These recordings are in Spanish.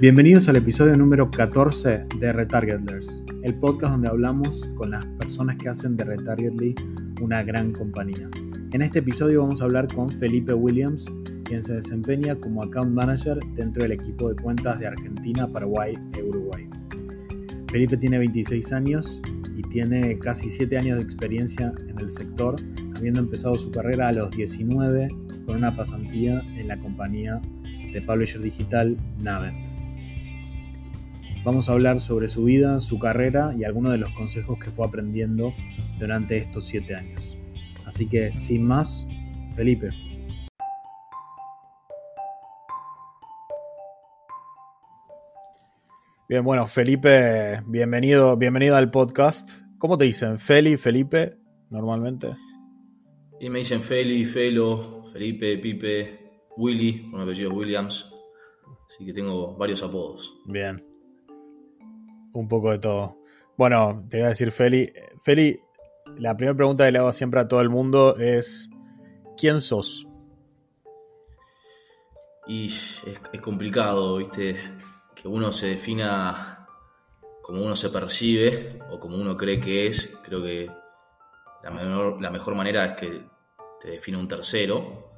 Bienvenidos al episodio número 14 de Retargetlers, el podcast donde hablamos con las personas que hacen de Retargetly una gran compañía. En este episodio vamos a hablar con Felipe Williams, quien se desempeña como account manager dentro del equipo de cuentas de Argentina, Paraguay e Uruguay. Felipe tiene 26 años y tiene casi 7 años de experiencia en el sector, habiendo empezado su carrera a los 19 con una pasantía en la compañía de publisher digital Navent. Vamos a hablar sobre su vida, su carrera y algunos de los consejos que fue aprendiendo durante estos siete años. Así que, sin más, Felipe. Bien, bueno, Felipe, bienvenido, bienvenido al podcast. ¿Cómo te dicen? ¿Feli, Felipe, normalmente? Y me dicen Feli, Felo, Felipe, Pipe, Willy, con apellido Williams. Así que tengo varios apodos. Bien un poco de todo. Bueno, te voy a decir, Feli. Feli, la primera pregunta que le hago siempre a todo el mundo es: ¿quién sos? Y es, complicado, ¿viste? Que uno se defina como uno se percibe o como uno cree que es. Creo que la mejor, la mejor manera es que te define un tercero.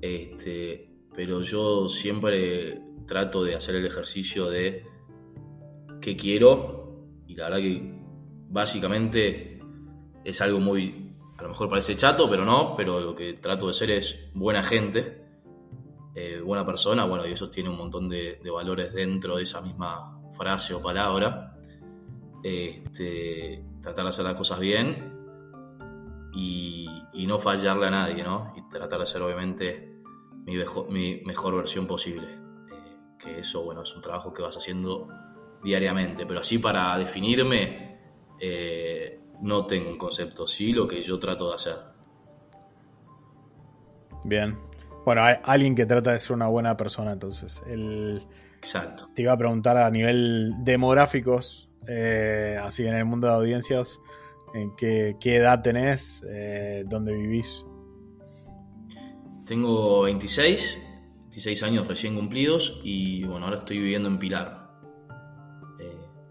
Este, pero yo siempre trato de hacer el ejercicio de qué quiero y la verdad que básicamente es algo muy, a lo mejor parece chato, pero no, pero lo que trato de ser es buena gente, eh, buena persona, bueno, y eso tiene un montón de, valores dentro de esa misma frase o palabra. Este, tratar de hacer las cosas bien y, no fallarle a nadie, ¿no? Y tratar de hacer obviamente mi, mi mejor versión posible. Eh, que eso, bueno, es un trabajo que vas haciendo diariamente, pero así para definirme eh, no tengo un concepto, sí lo que yo trato de hacer. Bien. Bueno, hay alguien que trata de ser una buena persona, entonces. El, Exacto. Te iba a preguntar a nivel demográficos, eh, así en el mundo de audiencias, ¿en qué, edad tenés? Eh, ¿Dónde vivís? Tengo 26, 26 años recién cumplidos y bueno, ahora estoy viviendo en Pilar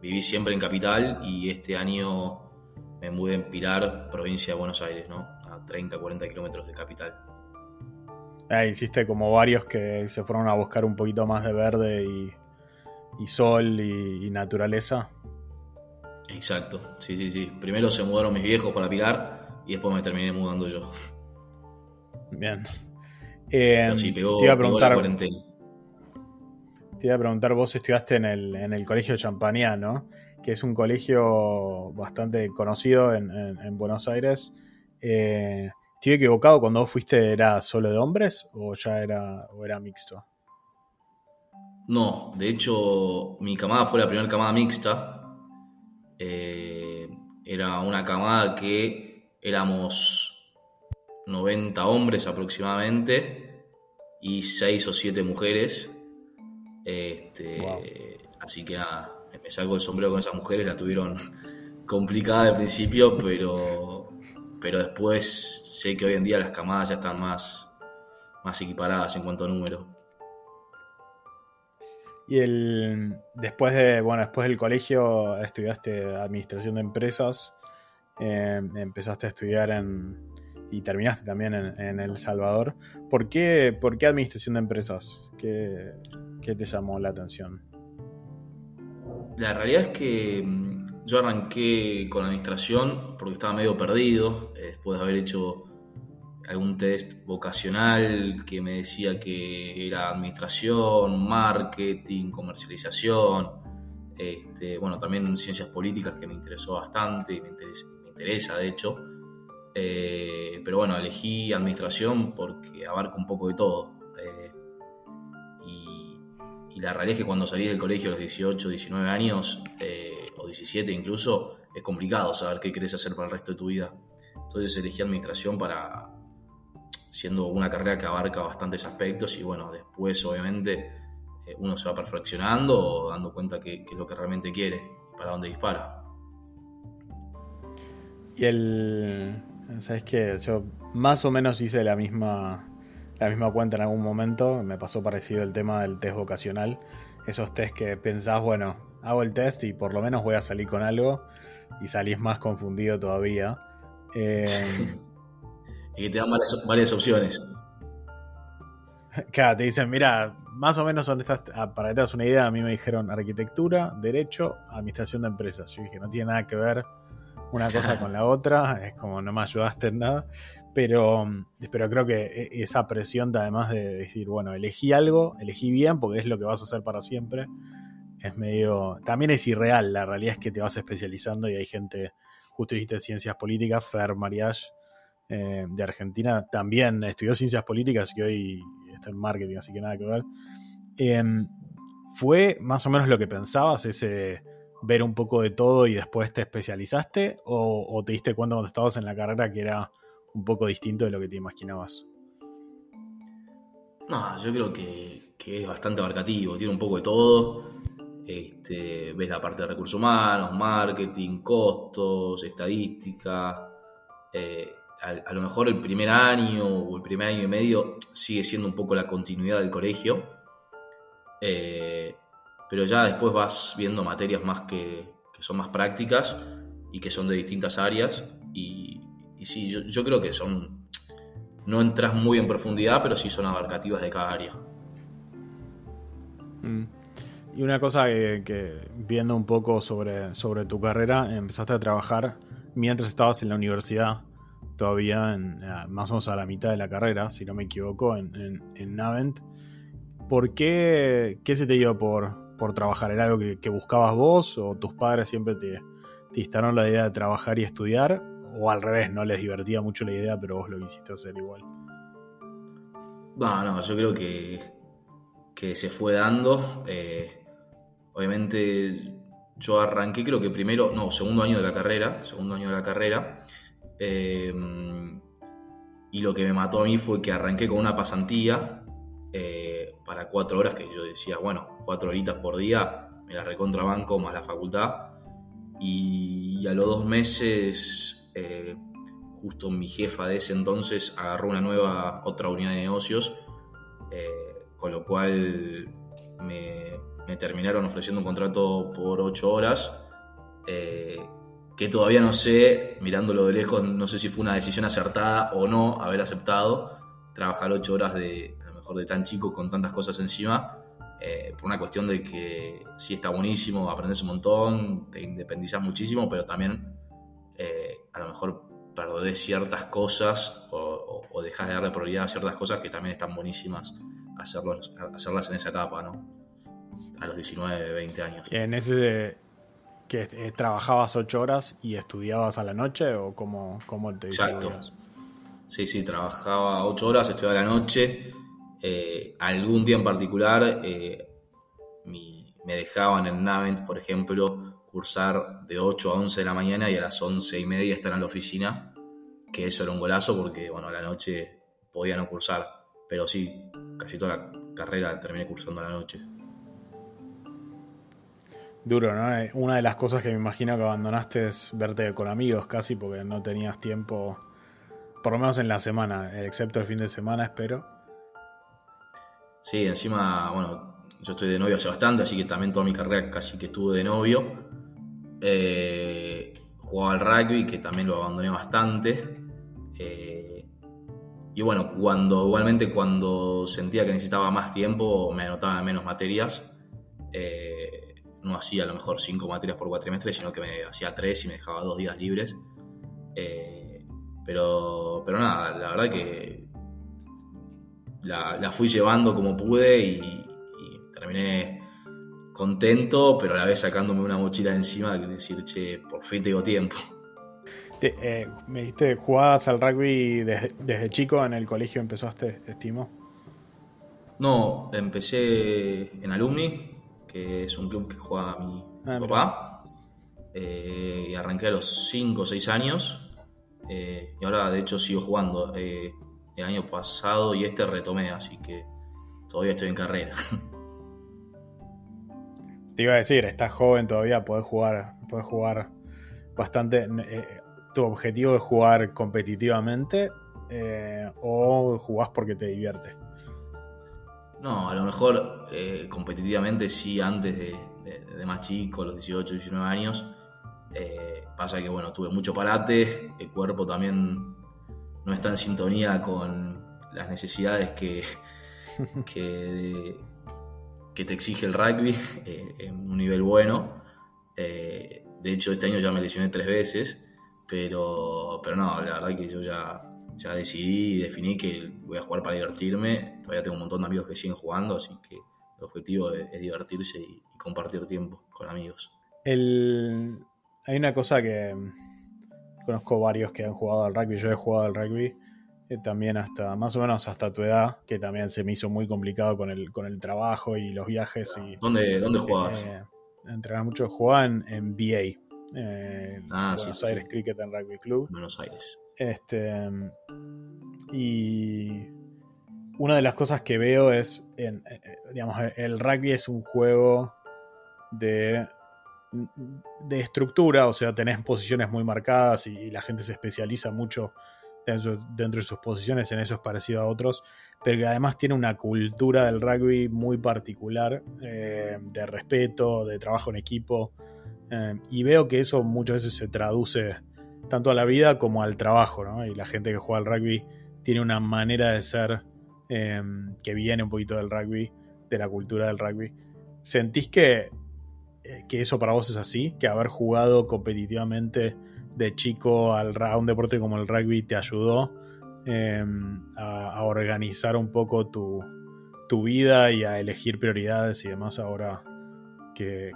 viví siempre en Capital y este año me mudé en Pilar, provincia de Buenos Aires, ¿no? A 30, 40 kilómetros de Capital. Ah, hiciste como varios que se fueron a buscar un poquito más de verde y, sol y, naturaleza. Exacto, sí, sí, sí. Primero se mudaron mis viejos para Pilar y después me terminé mudando yo. Bien. Eh, sí, pegó, te iba a preguntar, te iba a preguntar, vos estudiaste en el, en el Colegio Champagnat, ¿no? Que es un colegio bastante conocido en, Buenos Aires. Eh, ¿Estoy equivocado cuando vos fuiste era solo de hombres o ya era, o era mixto? No, de hecho mi camada fue la primera camada mixta. Eh, era una camada que éramos 90 hombres aproximadamente y 6 o 7 mujeres. Este, Así que nada, me saco el sombrero con esas mujeres, la tuvieron complicada al principio, pero, pero después sé que hoy en día las camadas ya están más, más equiparadas en cuanto a número. Y el, después, de, bueno, después del colegio estudiaste administración de empresas, eh, empezaste a estudiar en, y terminaste también en, El Salvador. ¿Por qué, ¿Por qué administración de empresas? ¿Qué, ¿Qué te llamó la atención? La realidad es que mm, yo arranqué con administración porque estaba medio perdido, eh, después de haber hecho algún test vocacional que me decía que era administración, marketing, comercialización, este, bueno, también ciencias políticas que me interesó bastante y me interesa, de hecho. Eh, pero bueno, elegí administración porque abarca un poco de todo. Y la realidad es que cuando salís del colegio a los 18, 19 años, eh, o 17 incluso, es complicado saber qué querés hacer para el resto de tu vida. Entonces elegí administración para, siendo una carrera que abarca bastantes aspectos y bueno, después obviamente eh, uno se va perfeccionando, dando cuenta que, es lo que realmente quiere para dónde dispara. Y el, ¿sabes qué? Yo más o menos hice la misma la misma cuenta en algún momento, me pasó parecido el tema del test vocacional. esos test que pensás, bueno, hago el test y por lo menos voy a salir con algo y salís más confundido todavía. Eh, y que te dan varias, opciones. Claro, te dicen, mira, más o menos son estas, ah, para que te das una idea, a mí me dijeron arquitectura, derecho, administración de empresas. Yo dije, no tiene nada que ver una cosa con la otra, es como no me ayudaste en nada, pero, pero creo que e, esa presión, además de decir, bueno, elegí algo, elegí bien porque es lo que vas a hacer para siempre, es medio, también es irreal, la realidad es que te vas especializando y hay gente, justo dijiste ciencias políticas, Fer Mariage, eh, de Argentina, también estudió ciencias políticas y hoy está en marketing, así que nada que ver. Em, ¿Fue más o menos lo que pensabas, ese ver un poco de todo y después te especializaste? ¿O, te diste cuenta cuando estabas en la carrera que era un poco distinto de lo que te imaginabas? No, yo creo que, es bastante abarcativo, tiene un poco de todo. Este, ves la parte de recursos humanos, marketing, costos, estadística. Eh, a, lo mejor el primer año o el primer año y medio sigue siendo un poco la continuidad del colegio. Eh, pero ya después vas viendo materias más que, son más prácticas y que son de distintas áreas. Y, sí, yo, creo que son. No entras muy en profundidad, pero sí son abarcativas de cada área. Mm. Y una cosa que, viendo un poco sobre, sobre tu carrera, empezaste a trabajar mientras estabas en la universidad, todavía en, más o menos a la mitad de la carrera, si no me equivoco, en, en, en Navent. ¿Por qué, qué se te dio por, por trabajar? ¿Era algo que, buscabas vos o tus padres siempre te instaron la idea de trabajar y estudiar? ¿O al revés, no les divertía mucho la idea, pero vos lo quisiste hacer igual? No, no, yo creo que, que se fue dando. Eh, obviamente yo arranqué creo que primero, no, segundo año de la carrera, segundo año de la carrera. Eh, y lo que me mató a mí fue que arranqué con una pasantía. Eh, para cuatro horas que yo decía, bueno, cuatro horitas por día, me la recontrabanco más la facultad. Y a los dos meses, eh, justo mi jefa de ese entonces agarró una nueva, otra unidad de negocios, eh, con lo cual me, terminaron ofreciendo un contrato por ocho horas. Eh, que todavía no sé, mirándolo de lejos, no sé si fue una decisión acertada o no haber aceptado trabajar ocho horas de, de tan chico con tantas cosas encima, eh, por una cuestión de que sí está buenísimo, aprendes un montón, te independizas muchísimo, pero también eh, a lo mejor perdés ciertas cosas o, o, dejas de darle prioridad a ciertas cosas que también están buenísimas hacerlos, hacerlas en esa etapa, ¿no? A los 19, 20 años. En ese que eh, trabajabas ocho horas y estudiabas a la noche o cómo, cómo te Exacto. Sí, sí, trabajaba ocho horas, estudiaba a la noche eh, algún día en particular me dejaban en Navent, por ejemplo, cursar de 8 a 11 de la mañana y a las 11 y media estar en la oficina, que eso era un golazo porque, bueno, a la noche podía no cursar, pero sí, casi toda la carrera terminé cursando a la noche. Duro, ¿no? Eh, una de las cosas que me imagino que abandonaste es verte con amigos casi porque no tenías tiempo, por lo menos en la semana, excepto el fin de semana, espero. Sí, encima, bueno, yo estoy de novio hace bastante, así que también toda mi carrera casi que estuve de novio. Eh, jugaba al rugby, que también lo abandoné bastante. Eh, y bueno, cuando igualmente cuando sentía que necesitaba más tiempo, me anotaba menos materias. Eh, no hacía a lo mejor cinco materias por cuatrimestre, sino que me hacía tres y me dejaba dos días libres. pero, pero nada, la verdad que la, fui llevando como pude y, terminé contento, pero a la vez sacándome una mochila de encima de decir, che, por fin tengo tiempo. Eh, me dijiste, ¿jugabas al rugby desde, chico en el colegio empezaste, estimo? No, empecé en Alumni, que es un club que juega mi ah, papá. Eh, y arranqué a los 5 o 6 años. Eh, y ahora, de hecho, sigo jugando el año pasado y este retomé, así que todavía estoy en carrera. Te iba a decir, estás joven todavía, puedes jugar, puedes jugar bastante. Eh, ¿Tu objetivo es jugar competitivamente eh, o jugás porque te divierte? No, a lo mejor eh, competitivamente sí, antes de, más chico, los 18, 19 años. Pasa que, bueno, tuve mucho parate, el cuerpo también no está en sintonía con las necesidades que, que, te exige el rugby eh, en un nivel bueno. de hecho, este año ya me lesioné tres veces, pero, pero no, la verdad que yo ya ya decidí y definí que voy a jugar para divertirme. Todavía tengo un montón de amigos que siguen jugando, así que el objetivo es, divertirse y, compartir tiempo con amigos. Hay una cosa que conozco varios que han jugado al rugby, yo he jugado al rugby eh, también hasta más o menos hasta tu edad, que también se me hizo muy complicado con el, con el trabajo y los viajes. Y, ¿Dónde, dónde jugabas? Eh, mucho, jugaba en, en BA, eh, ah, Buenos Aires Cricket and Rugby Club. Buenos Aires. Este, y una de las cosas que veo es, en, eh, digamos, el rugby es un juego de, de estructura, o sea, tenés posiciones muy marcadas y, la gente se especializa mucho dentro, de sus posiciones, en eso es parecido a otros, pero que además tiene una cultura del rugby muy particular, eh, de respeto, de trabajo en equipo, eh, y veo que eso muchas veces se traduce tanto a la vida como al trabajo, ¿no? Y la gente que juega al rugby tiene una manera de ser eh, que viene un poquito del rugby, de la cultura del rugby. ¿Sentís que, que eso para vos es así? ¿Que haber jugado competitivamente de chico al, a un deporte como el rugby te ayudó a, organizar un poco tu, tu vida y a elegir prioridades y demás ahora que,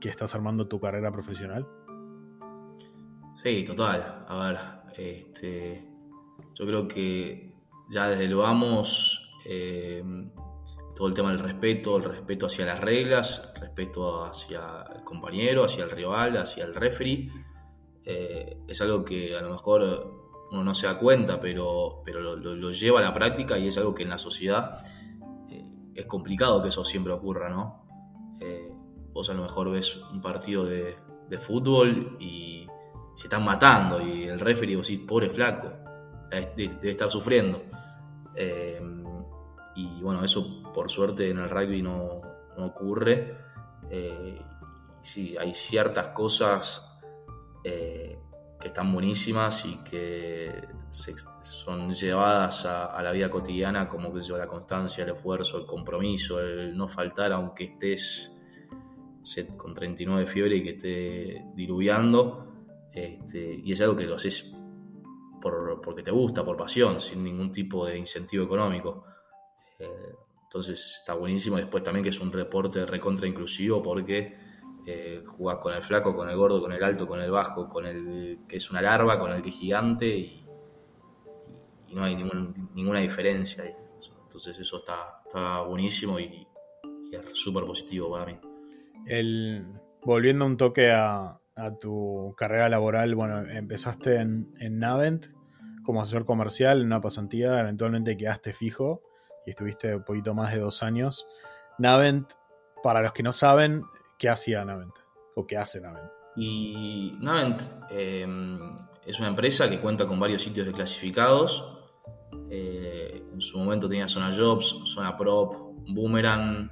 que estás armando tu carrera profesional? Sí, total. A ver, este, yo creo que ya desde lo vamos, eh, todo el tema del respeto, el respeto hacia las reglas, respeto hacia el compañero, hacia el rival, hacia el referee, eh, es algo que a lo mejor uno no se da cuenta, pero, pero lo, lleva a la práctica y es algo que en la sociedad eh, es complicado que eso siempre ocurra, ¿no? vos a lo mejor ves un partido de, fútbol y se están matando y el referee vos decís, pobre flaco, debe, estar sufriendo. Eh, y bueno, eso por suerte en el rugby no, ocurre. Eh, sí, hay ciertas cosas eh, que están buenísimas y que son llevadas a, la vida cotidiana, como que yo la constancia, el esfuerzo, el compromiso, el no faltar aunque estés con 39 de fiebre y que esté diluviando. Este, y es algo que lo haces por, porque te gusta, por pasión, sin ningún tipo de incentivo económico. Eh, entonces está buenísimo. Después también que es un reporte recontra inclusivo porque eh, con el flaco, con el gordo, con el alto, con el bajo, con el que es una larva, con el que es gigante y, no hay ninguna diferencia. Entonces eso está, está buenísimo y, y es súper positivo para mí. El, volviendo un toque a, tu carrera laboral, bueno, empezaste en, Navent como asesor comercial en una pasantía, eventualmente quedaste fijo y estuviste un poquito más de dos años. Navent, para los que no saben, ¿qué hacía Navent? ¿O qué hace Navent? Y Navent em, es una empresa que cuenta con varios sitios de clasificados. Eh, en su momento tenía Zona Jobs, Zona Prop, Boomerang,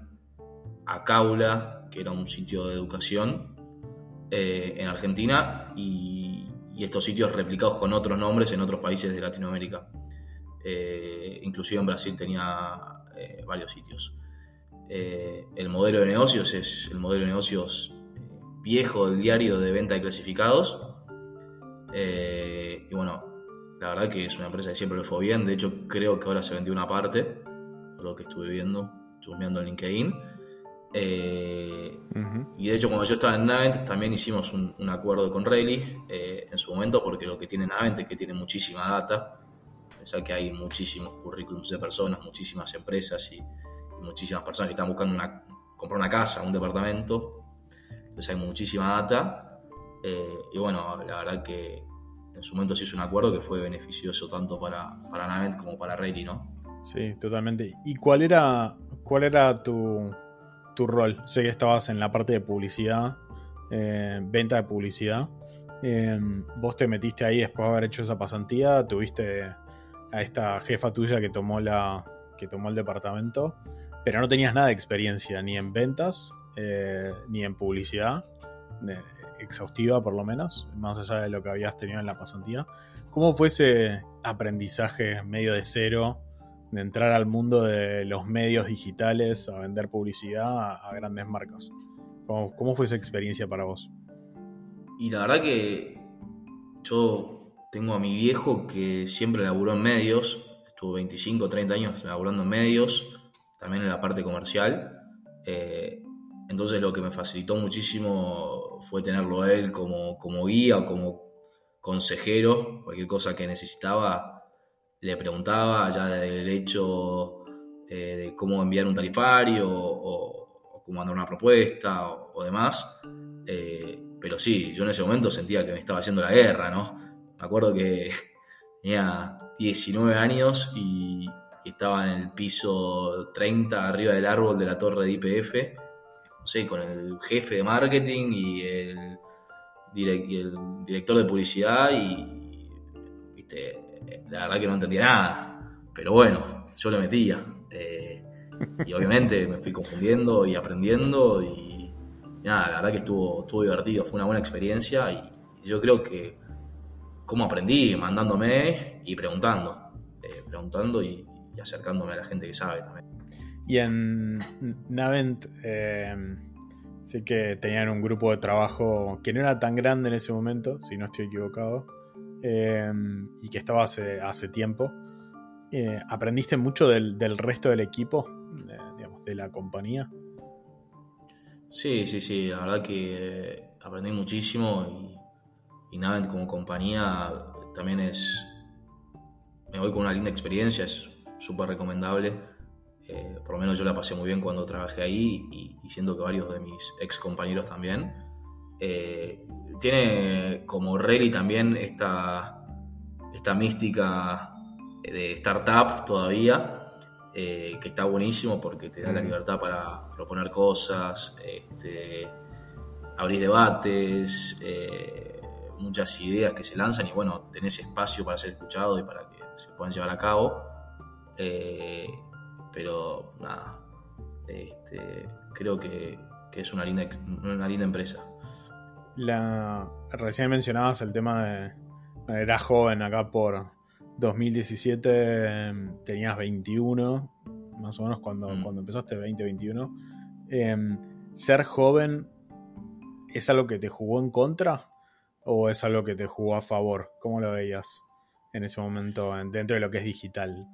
Acaula, que era un sitio de educación eh, en Argentina, y, estos sitios replicados con otros nombres en otros países de Latinoamérica. Eh, inclusive en Brasil tenía varios sitios. El modelo de negocios es el modelo de negocios viejo del diario de venta de clasificados. y bueno, la verdad que es una empresa que siempre le fue bien. De hecho, creo que ahora se vendió una parte, por lo que estuve viendo, chusmeando en LinkedIn. Eh, y de hecho, cuando yo estaba en Navent, también hicimos un, acuerdo con Rayleigh eh, en su momento, porque lo que tiene Navent es que tiene muchísima data. Pensar que hay muchísimos currículums de personas, muchísimas empresas y, muchísimas personas que están buscando una, comprar una casa, un departamento. Entonces hay muchísima data. Eh, y bueno, la verdad que en su momento se hizo un acuerdo que fue beneficioso tanto para, para Navent como para Rayleigh, ¿no? Sí, totalmente. ¿Y cuál era, cuál era tu, tu rol. Sé que estabas en la parte de publicidad, eh, venta de publicidad. Eh, vos te metiste ahí después de haber hecho esa pasantía, tuviste a esta jefa tuya que tomó la que tomó el departamento. Pero no tenías nada de experiencia, ni en ventas, ni en publicidad, exhaustiva por lo menos, más allá de lo que habías tenido en la pasantía. ¿Cómo fue ese aprendizaje medio de cero de entrar al mundo de los medios digitales a vender publicidad a, grandes marcas? ¿Cómo, fue esa experiencia para vos? Y la verdad que yo tengo a mi viejo que siempre laburó en medios, estuvo 25 o 30 años laburando en medios, también en la parte comercial. Eh, entonces lo que me facilitó muchísimo fue tenerlo a él como, como guía o como consejero, cualquier cosa que necesitaba, le preguntaba, ya del hecho eh, de cómo enviar un tarifario o, cómo mandar una propuesta o, demás. Eh, pero sí, yo en ese momento sentía que me estaba haciendo la guerra, ¿no? Me acuerdo que tenía 19 años y, y estaba en el piso 30 arriba del árbol de la torre de IPF con el jefe de marketing y el, director de publicidad y, la verdad que no entendía nada, pero bueno, yo le metía. Eh, y obviamente me fui confundiendo y aprendiendo y, nada, la verdad que estuvo, estuvo divertido, fue una buena experiencia y, yo creo que cómo aprendí, mandándome y preguntando, eh, preguntando y, acercándome a la gente que sabe también. Y en Navent eh, sí que tenían un grupo de trabajo que no era tan grande en ese momento, si no estoy equivocado, eh, y que estaba hace, hace tiempo. Eh, ¿Aprendiste mucho del, resto del equipo, digamos, de la compañía? Sí, sí, sí, la verdad que aprendí muchísimo y, y Navent como compañía también es, me voy con una linda experiencia, es súper recomendable eh, por lo menos yo la pasé muy bien cuando trabajé ahí y, siento que varios de mis ex compañeros también. Eh, tiene como Rally también esta, esta mística de startup todavía, eh, que está buenísimo porque te da la libertad para proponer cosas, este, abrir debates, muchas ideas que se lanzan y bueno, tenés espacio para ser escuchado y para que se puedan llevar a cabo. Pero nada, este, creo que, es una linda, una linda empresa. La, recién mencionabas el tema de. Eras joven acá por 2017, tenías 21, más o menos cuando, mm. cuando empezaste, 2021. Em, ¿Ser joven es algo que te jugó en contra o es algo que te jugó a favor? ¿Cómo lo veías en ese momento dentro de lo que es digital?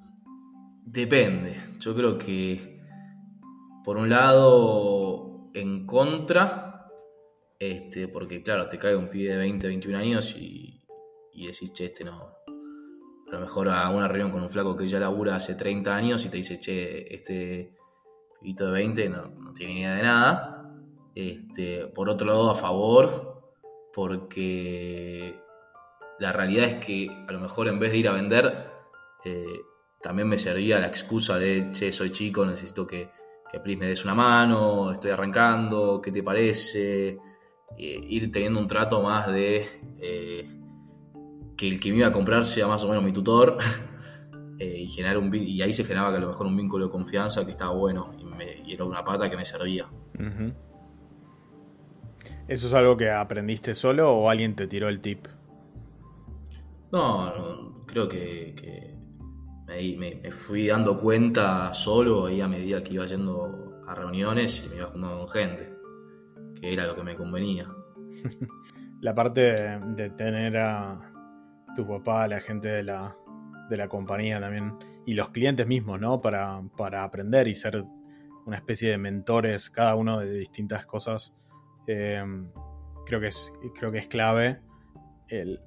Depende. Yo creo que, por un lado, en contra, este, porque claro, te cae un pibe de 20, 21 años y, y decís, che, este no. A lo mejor a una reunión con un flaco que ya labura hace 30 años y te dice, che, este pibito de 20 no, no tiene idea de nada. Este, por otro lado, a favor, porque la realidad es que a lo mejor en vez de ir a vender, eh, también me servía la excusa de, che, soy chico, necesito que, que me des una mano, estoy arrancando, ¿qué te parece? ir teniendo un trato más de eh, que el que me iba a comprar sea más o menos mi tutor eh, y, generar un, y ahí se generaba que a lo mejor un vínculo de confianza que estaba bueno y, era una pata que me servía. ¿Eso es algo que aprendiste solo o alguien te tiró el tip? No, creo que me, fui dando cuenta solo ahí a medida que iba yendo a reuniones y me iba juntando con gente, que era lo que me convenía. la parte de, tener a tu papá, la gente de la, de la compañía también, y los clientes mismos, ¿no? Para, para aprender y ser una especie de mentores, cada uno de distintas cosas, eh, creo, que es, creo que es clave. El,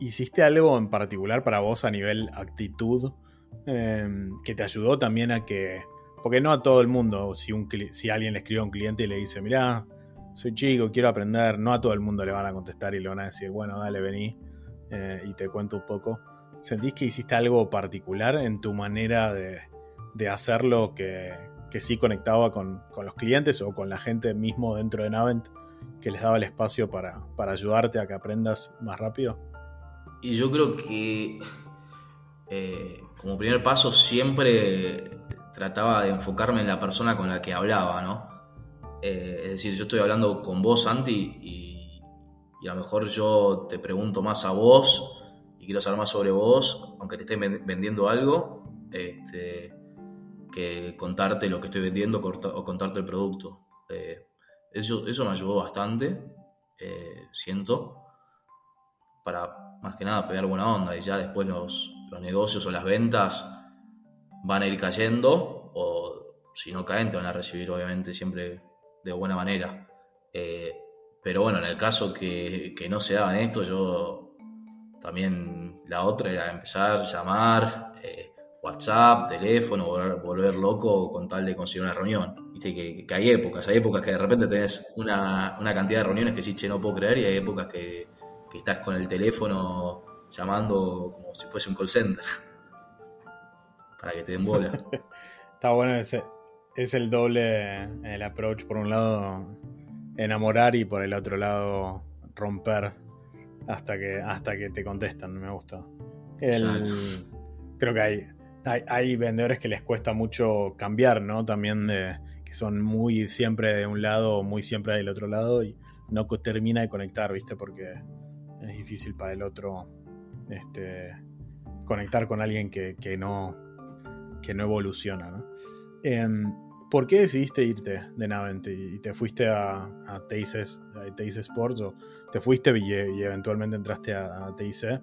¿Hiciste algo en particular para vos a nivel actitud em, que te ayudó también a que... Porque no a todo el mundo, si, un, si alguien le escribe a un cliente y le dice, mira, soy chico, quiero aprender, no a todo el mundo le van a contestar y le van a decir, bueno, dale, vení eh, y te cuento un poco. ¿Sentís que hiciste algo particular en tu manera de, de hacerlo que, que sí conectaba con, con, los clientes o con la gente mismo dentro de Navent que les daba el espacio para, para ayudarte a que aprendas más rápido? Y yo creo que eh, como primer paso siempre trataba de enfocarme en la persona con la que hablaba, ¿no? Eh, es decir, yo estoy hablando con vos, Santi, y, a lo mejor yo te pregunto más a vos y quiero saber más sobre vos, aunque te esté vendiendo algo, este, que contarte lo que estoy vendiendo o contarte el producto. Eh, eso, eso me ayudó bastante, siento, para más que nada pegar buena onda y ya después los, los negocios o las ventas van a ir cayendo o si no caen te van a recibir obviamente siempre de buena manera. Eh, pero bueno, en el caso que, que, no se daban esto, yo también la otra era empezar a llamar, eh, WhatsApp, teléfono, volver, loco con tal de conseguir una reunión. Viste que, hay épocas, hay épocas que de repente tenés una, una cantidad de reuniones que sí, che, no puedo creer, y hay épocas que, que estás con el teléfono llamando como si fuese un call center. Para que te den bola. Está bueno ese, es el doble el approach. Por un lado, enamorar y por el otro lado, romper hasta que, hasta que te contestan. Me gusta. creo que hay, hay, vendedores que les cuesta mucho cambiar, ¿no? También de que son muy siempre de un lado o muy siempre del otro lado y no termina de conectar, ¿viste? Porque es difícil para el otro este, conectar con alguien que, no, que no evoluciona, ¿no? Em, ¿Por qué decidiste irte de Navent y te fuiste a, a TIC, Sports o te fuiste y, eventualmente entraste a, a TIC?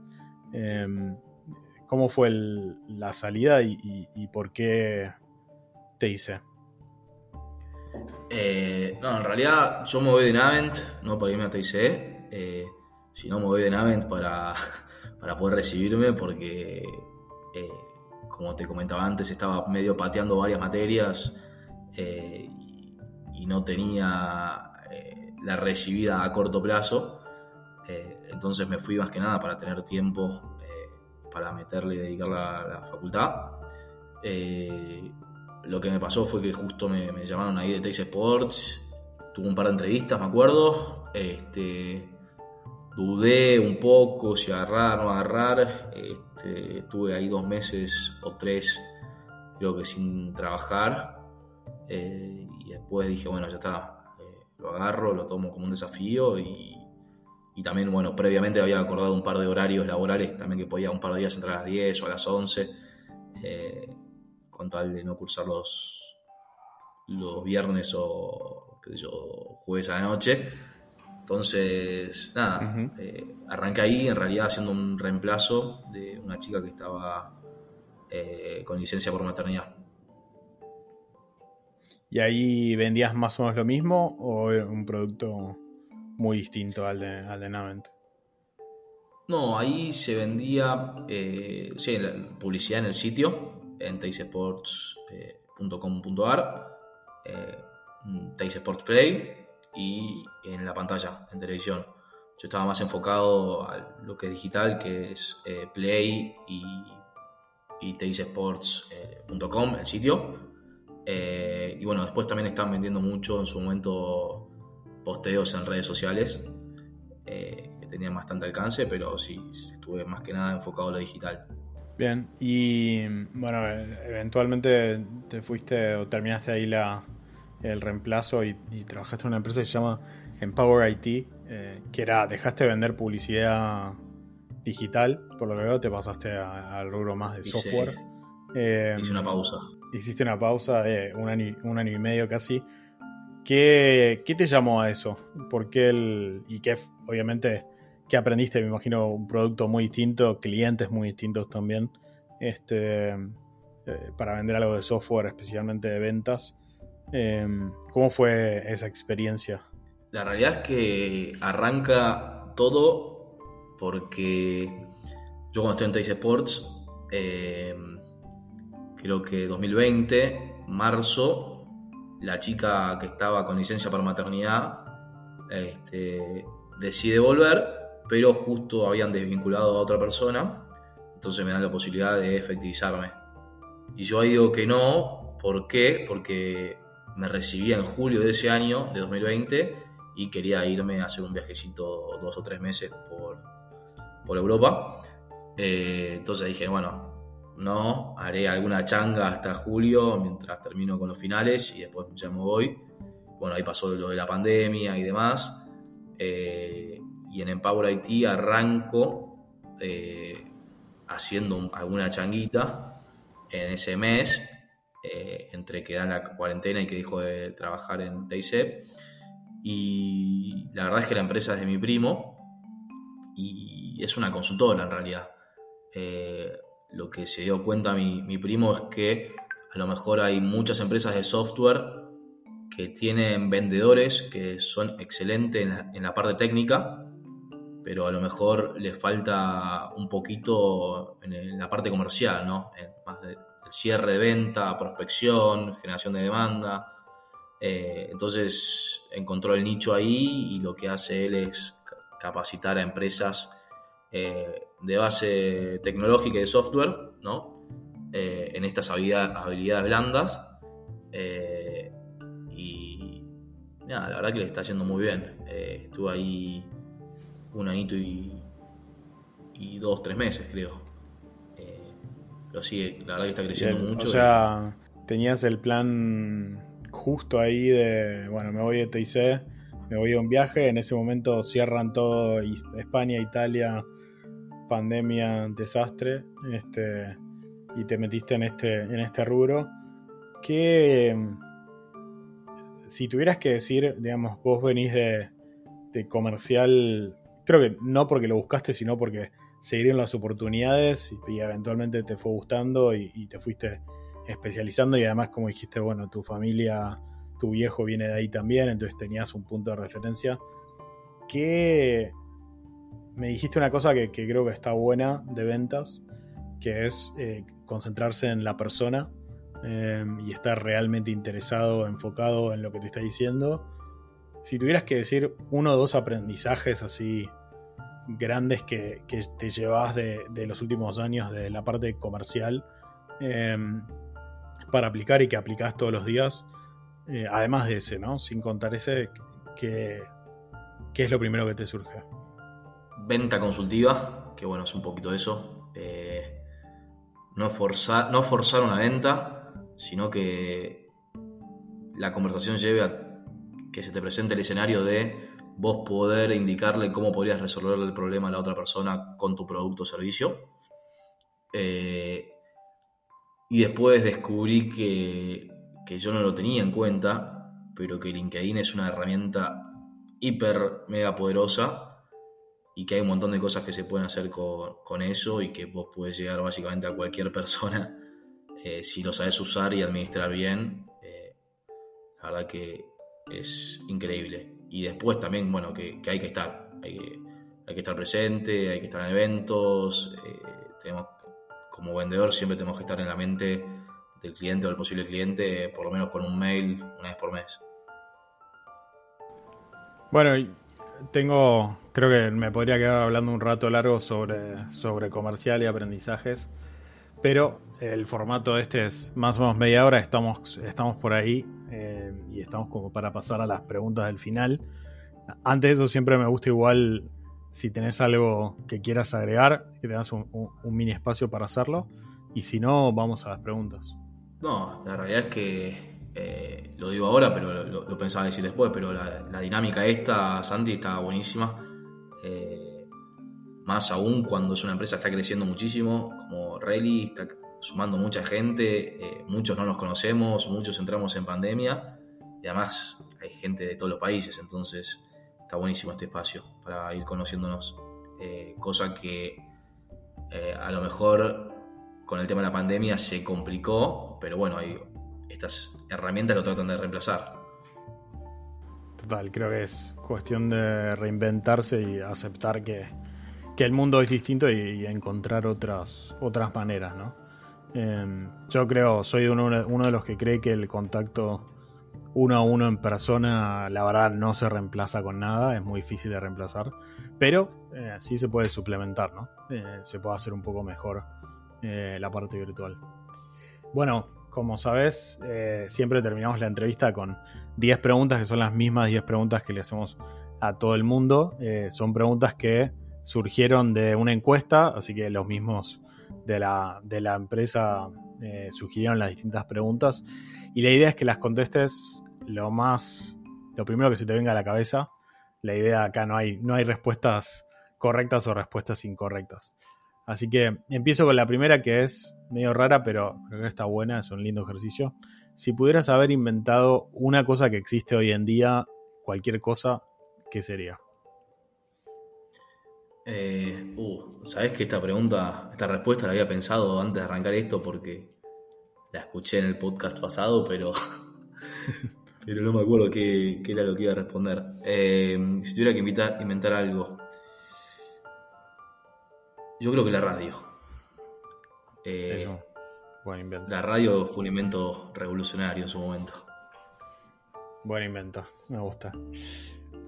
Em, ¿Cómo fue la salida y, por qué TIC? Eh, no, en realidad yo me voy de Navent, no para irme a TIC, sino me voy de Navent para, para poder recibirme porque, eh, como te comentaba antes, estaba medio pateando varias materias eh, y, no tenía eh, la recibida a corto plazo. Entonces me fui más que nada para tener tiempo para meterle y dedicarle a la facultad. lo que me pasó fue que justo me, llamaron ahí de Tex Sports, tuve un par de entrevistas, me acuerdo. Este, dudé un poco si agarrar o no agarrar. Este, estuve ahí dos meses o tres, creo que sin trabajar. Eh, y después dije, bueno, ya está, eh, lo agarro, lo tomo como un desafío y, también, bueno, previamente había acordado un par de horarios laborales, también que podía un par de días entrar a las 10 o a las 11, eh, con tal de no cursar los, los viernes o, qué sé yo, jueves a la noche. Entonces, nada, arranqué ahí en realidad haciendo un reemplazo de una chica que estaba con licencia por maternidad. ¿Y ahí vendías más o menos lo mismo o un producto muy distinto al de, al de Navent? No, ahí se vendía eh, sí, publicidad en el sitio, en taisesports.com.ar, eh, Sports Play y en la pantalla, en televisión. Yo estaba más enfocado a lo que es digital, que es eh, Play y, y taisesports.com, el sitio eh, y bueno, después también estaban vendiendo mucho en su momento posteos en redes sociales eh, que tenían bastante alcance, pero sí, estuve más que nada enfocado en lo digital. Bien, y bueno, eventualmente te fuiste o terminaste ahí la, el reemplazo y, trabajaste en una empresa que se llama Empower IT, eh, que era, dejaste de vender publicidad digital, por lo que veo te pasaste al rubro más de software. hice una pausa hiciste una pausa de un año, un año y medio casi. ¿Qué, ¿Qué, te llamó a eso? ¿Por qué el, y qué, obviamente, qué aprendiste? Me imagino un producto muy distinto, clientes muy distintos también, este, eh, para vender algo de software, especialmente de ventas. Em, ¿Cómo fue esa experiencia? La realidad es que arranca todo porque yo cuando estoy en Taste Sports, eh, creo que 2020, marzo, la chica que estaba con licencia para maternidad este, decide volver, pero justo habían desvinculado a otra persona, entonces me dan la posibilidad de efectivizarme. Y yo ahí digo que no, ¿por qué? Porque me recibía en julio de ese año, de 2020, y quería irme a hacer un viajecito dos o tres meses por, por Europa. Eh, entonces dije, bueno, no, haré alguna changa hasta julio mientras termino con los finales y después ya me voy. Bueno, ahí pasó lo de la pandemia y demás. Eh, y en Empower IT arranco eh, haciendo alguna changuita en ese mes, eh, entre que dan la cuarentena y que dejo de trabajar en TIC. Y la verdad es que la empresa es de mi primo y es una consultora en realidad lo que se dio cuenta mi, primo es que a lo mejor hay muchas empresas de software que tienen vendedores que son excelentes en la, parte técnica, pero a lo mejor les falta un poquito en, la parte comercial, ¿no? El cierre de venta, prospección, generación de demanda. Eh, entonces encontró el nicho ahí y lo que hace él es capacitar a empresas eh, de base tecnológica y de software, ¿no? Eh, en estas habilidades blandas. Y nada, la verdad que le está haciendo muy bien. estuve ahí un añito y, y dos, tres meses, creo. Pero sí, la verdad que está creciendo mucho. O sea, tenías el plan justo ahí de, bueno, me voy de TIC, me voy a un viaje, en ese momento cierran todo España, Italia, pandemia, desastre, este, y te metiste en este, en este rubro, que si tuvieras que decir, digamos, vos venís de, comercial, creo que no porque lo buscaste, sino porque se dieron las oportunidades y, eventualmente te fue gustando y, te fuiste especializando y además como dijiste, bueno, tu familia, tu viejo viene de ahí también, entonces tenías un punto de referencia. ¿Qué, me dijiste una cosa que, creo que está buena de ventas, que es eh, concentrarse en la persona em, y estar realmente interesado, enfocado en lo que te está diciendo. Si tuvieras que decir uno o dos aprendizajes así grandes que, te llevas de, los últimos años de la parte comercial em, para aplicar y que aplicas todos los días, eh, además de ese, ¿no? Sin contar ese, ¿qué es lo primero que te surge? venta consultiva, que bueno, es un poquito eso. Eh, no, forzar, no forzar una venta, sino que la conversación lleve a que se te presente el escenario de vos poder indicarle cómo podrías resolver el problema a la otra persona con tu producto o servicio. Eh, y después descubrí que, que yo no lo tenía en cuenta, pero que LinkedIn es una herramienta hiper mega poderosa y que hay un montón de cosas que se pueden hacer con, eso y que vos puedes llegar básicamente a cualquier persona eh, si lo sabes usar y administrar bien. Eh, la verdad que es increíble. Y después también, bueno, que, hay que estar. Hay que, hay que, estar presente, hay que estar en eventos. Eh, tenemos, como vendedor siempre tenemos que estar en la mente del cliente o del posible cliente, por lo menos con un mail una vez por mes. Bueno, tengo, creo que me podría quedar hablando un rato largo sobre, sobre comercial y aprendizajes, pero el formato este es más o menos media hora, estamos, estamos por ahí eh, y estamos como para pasar a las preguntas del final. Antes de eso siempre me gusta igual si tenés algo que quieras agregar, que tengas un, mini espacio para hacerlo, y si no, vamos a las preguntas. No, la realidad es que eh, lo digo ahora, pero lo, pensaba decir después, pero la, dinámica esta, Santi, está buenísima. Eh, más aún cuando es una empresa que está creciendo muchísimo, como Rally, está sumando mucha gente, eh, muchos no nos conocemos, muchos entramos en pandemia y además hay gente de todos los países, entonces está buenísimo este espacio para ir conociéndonos. cosa que a lo mejor con el tema de la pandemia se complicó, pero bueno, hay estas herramientas lo tratan de reemplazar. Total, creo que es cuestión de reinventarse y aceptar que, el mundo es distinto y, encontrar otras, otras maneras, ¿no? Em, yo creo, soy uno, de los que cree que el contacto uno a uno en persona, la verdad, no se reemplaza con nada, es muy difícil de reemplazar, pero eh, sí se puede suplementar, ¿no? Eh, se puede hacer un poco mejor eh, la parte virtual. Bueno, como sabes, siempre terminamos la entrevista con 10 preguntas que son las mismas 10 preguntas que le hacemos a todo el mundo. Son preguntas que surgieron de una encuesta, así que los mismos de la, de la empresa eh, sugirieron las distintas preguntas. Y la idea es que las contestes lo más. lo primero que se te venga a la cabeza. La idea acá no hay, no hay respuestas correctas o respuestas incorrectas. Así que empiezo con la primera que es medio rara, pero creo que está buena, es un lindo ejercicio. Si pudieras haber inventado una cosa que existe hoy en día, cualquier cosa, ¿qué sería? Eh, uh, Sabes que esta pregunta, esta respuesta la había pensado antes de arrancar esto porque la escuché en el podcast pasado, pero, pero no me acuerdo qué, era lo que iba a responder. Eh, si tuviera que invitar, inventar algo, yo creo que la radio. Eh, Eso, buen invento. La radio fue un invento revolucionario en su momento. Buen invento, me gusta.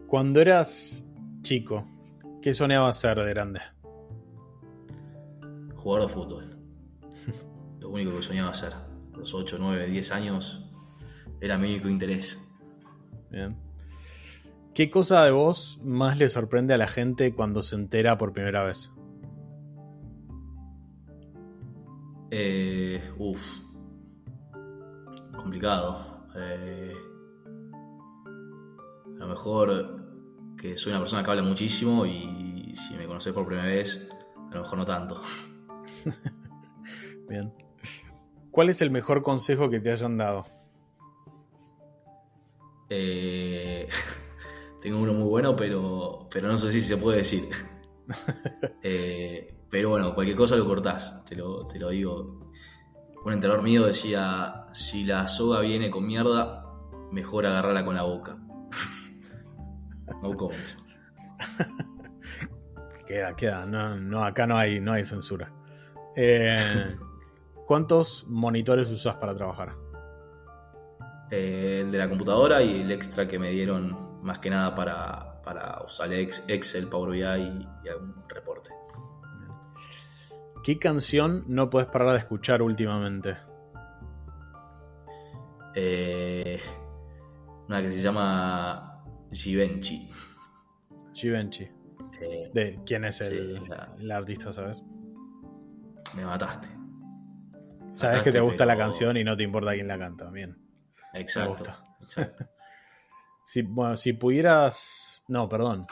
Cuando eras chico, ¿qué soñabas ser de grande? Jugador de fútbol. Lo único que soñaba ser. Los 8, 9, 10 años era mi único interés. Bien. ¿Qué cosa de vos más le sorprende a la gente cuando se entera por primera vez? Eh, uf. Complicado. Eh, a lo mejor que soy una persona que habla muchísimo y si me conoces por primera vez, a lo mejor no tanto. Bien. ¿Cuál es el mejor consejo que te hayan dado? Eh, tengo uno muy bueno, pero, pero no sé si se puede decir. eh, pero bueno, cualquier cosa lo cortás, te lo, te lo digo. Un entrenador mío decía, si la soga viene con mierda, mejor agarrarla con la boca. No comments. queda, queda. No, acá no hay, no hay censura. Eh, ¿Cuántos monitores usas para trabajar? Eh, el de la computadora y el extra que me dieron más que nada para, para usar Excel, Power BI y algún reporte. ¿Qué canción no puedes parar de escuchar últimamente? Eh, una que se llama Givenchy. Givenchy. Eh, ¿De quién es el, artista, sabes? Me mataste. Sabes que te gusta la canción y no te importa quién la canta. Bien. Exacto. si, bueno, si pudieras. No, perdón.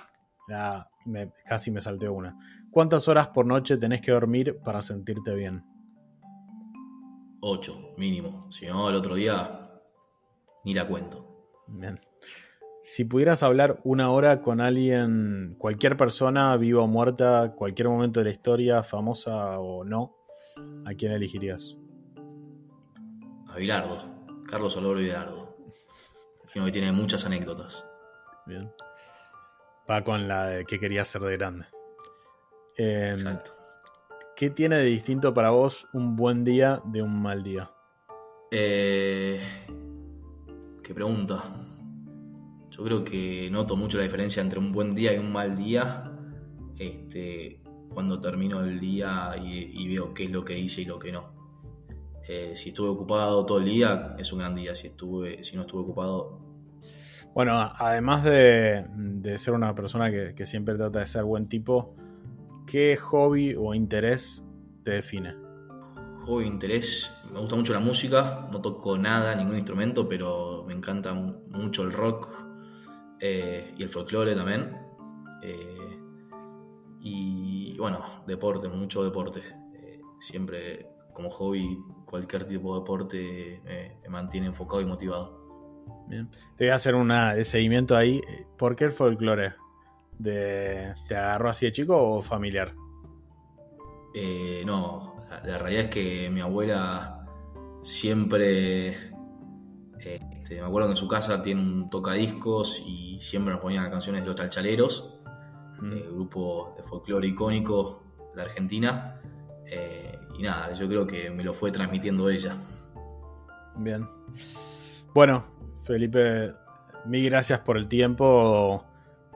casi me salté una. ¿Cuántas horas por noche tenés que dormir para sentirte bien? Ocho, mínimo. Si no, el otro día ni la cuento. Bien. Si pudieras hablar una hora con alguien, cualquier persona, viva o muerta, cualquier momento de la historia, famosa o no, ¿a quién elegirías? A Bilardo, Carlos Oloro Bilardo. Imagino que tiene muchas anécdotas. Bien. Va con la de que quería ser de grande. Em, Exacto. ¿Qué tiene de distinto para vos un buen día de un mal día? Eh, qué pregunta. Yo creo que noto mucho la diferencia entre un buen día y un mal día. Este, cuando termino el día y, veo qué es lo que hice y lo que no. Eh, si estuve ocupado todo el día, es un gran día. Si, estuve, si no estuve ocupado. Bueno, además de, ser una persona que, siempre trata de ser buen tipo, ¿Qué hobby o interés te define? Hobby, interés, me gusta mucho la música, no toco nada, ningún instrumento, pero me encanta mucho el rock eh, y el folclore también. Eh, y bueno, deporte, mucho deporte. Eh, siempre como hobby, cualquier tipo de deporte me mantiene enfocado y motivado. Bien. Te voy a hacer una de seguimiento ahí. ¿Por qué el folclore? de, ¿Te agarró así de chico o familiar? No, la, realidad es que mi abuela siempre. Este, me acuerdo que en su casa tiene un tocadiscos y siempre nos ponían canciones de los Chalchaleros, eh, grupo de folclore icónico de Argentina. Eh, y nada, yo creo que me lo fue transmitiendo ella. Bien. Bueno, Felipe, mil gracias por el tiempo.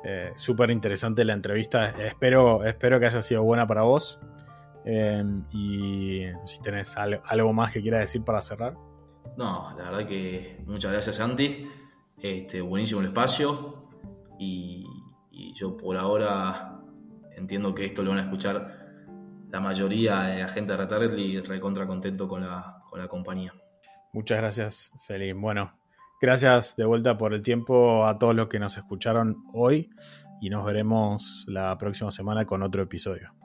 Eh, Súper interesante la entrevista. Espero, espero que haya sido buena para vos. Eh, y si tenés algo más que quieras decir para cerrar. No, la verdad que muchas gracias, Santi. Este, buenísimo el espacio. Y, yo por ahora entiendo que esto lo van a escuchar la mayoría de la gente de Retargetly recontra contento con la, con la compañía. Muchas gracias, Felipe. Bueno, gracias de vuelta por el tiempo a todos los que nos escucharon hoy y nos veremos la próxima semana con otro episodio.